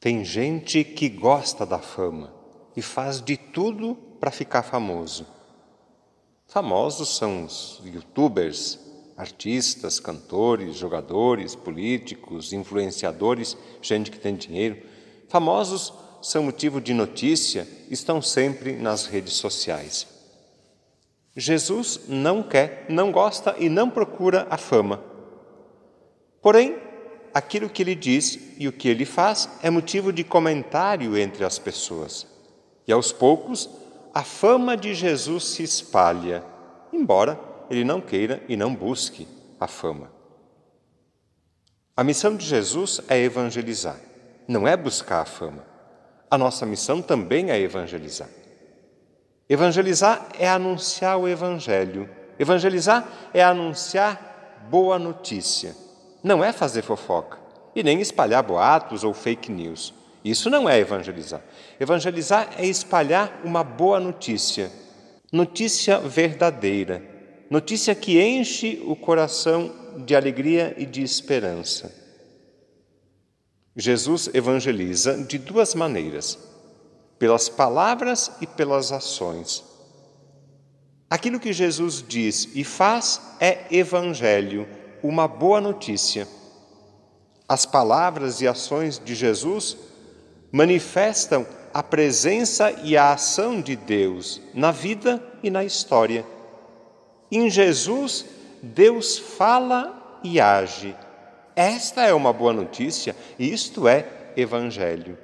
Tem gente que gosta da fama e faz de tudo para ficar famoso. Famosos são os youtubers, artistas, cantores, jogadores, políticos, influenciadores, gente que tem dinheiro. Famosos são motivo de notícia, estão sempre nas redes sociais. Jesus não quer, não gosta e não procura a fama. Porém, aquilo que ele diz e o que ele faz é motivo de comentário entre as pessoas. E aos poucos, a fama de Jesus se espalha, embora ele não queira e não busque a fama. A missão de Jesus é evangelizar, não é buscar a fama. A nossa missão também é evangelizar. Evangelizar é anunciar o Evangelho. Evangelizar é anunciar boa notícia. Não é fazer fofoca e nem espalhar boatos ou fake news. Isso não é evangelizar. Evangelizar é espalhar uma boa notícia, notícia verdadeira, notícia que enche o coração de alegria e de esperança. Jesus evangeliza de duas maneiras pelas palavras e pelas ações. Aquilo que Jesus diz e faz é evangelho, uma boa notícia. As palavras e ações de Jesus manifestam a presença e a ação de Deus na vida e na história. Em Jesus, Deus fala e age. Esta é uma boa notícia, isto é evangelho.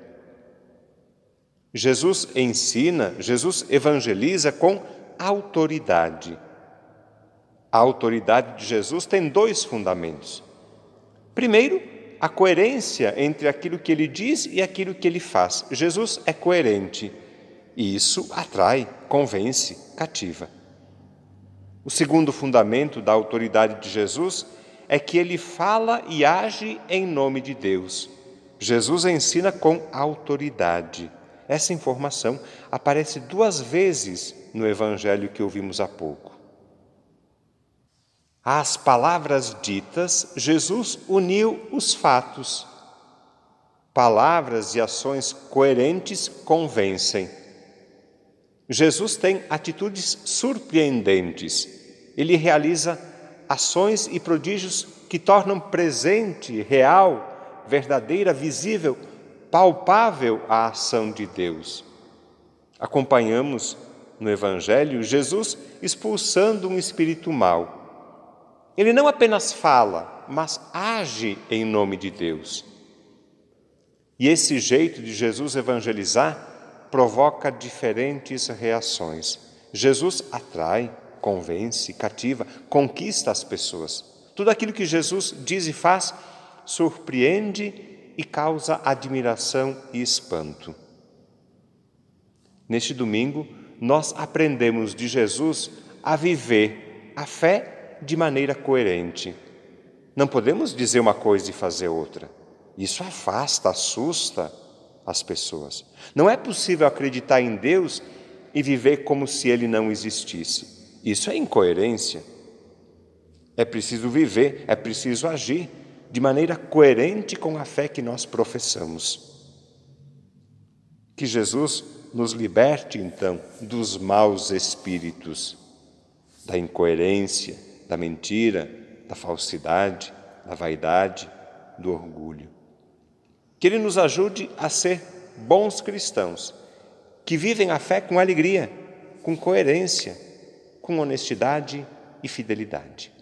Jesus ensina, Jesus evangeliza com autoridade. A autoridade de Jesus tem dois fundamentos. Primeiro, a coerência entre aquilo que ele diz e aquilo que ele faz. Jesus é coerente e isso atrai, convence, cativa. O segundo fundamento da autoridade de Jesus é que ele fala e age em nome de Deus. Jesus ensina com autoridade. Essa informação aparece duas vezes no evangelho que ouvimos há pouco. Às palavras ditas, Jesus uniu os fatos. Palavras e ações coerentes convencem. Jesus tem atitudes surpreendentes. Ele realiza ações e prodígios que tornam presente, real, verdadeira, visível palpável a ação de Deus. Acompanhamos no Evangelho Jesus expulsando um espírito mau. Ele não apenas fala, mas age em nome de Deus. E esse jeito de Jesus evangelizar provoca diferentes reações. Jesus atrai, convence, cativa, conquista as pessoas. Tudo aquilo que Jesus diz e faz surpreende e causa admiração e espanto. Neste domingo, nós aprendemos de Jesus a viver a fé de maneira coerente. Não podemos dizer uma coisa e fazer outra. Isso afasta, assusta as pessoas. Não é possível acreditar em Deus e viver como se ele não existisse. Isso é incoerência. É preciso viver, é preciso agir de maneira coerente com a fé que nós professamos. Que Jesus nos liberte, então, dos maus espíritos, da incoerência, da mentira, da falsidade, da vaidade, do orgulho. Que Ele nos ajude a ser bons cristãos, que vivem a fé com alegria, com coerência, com honestidade e fidelidade.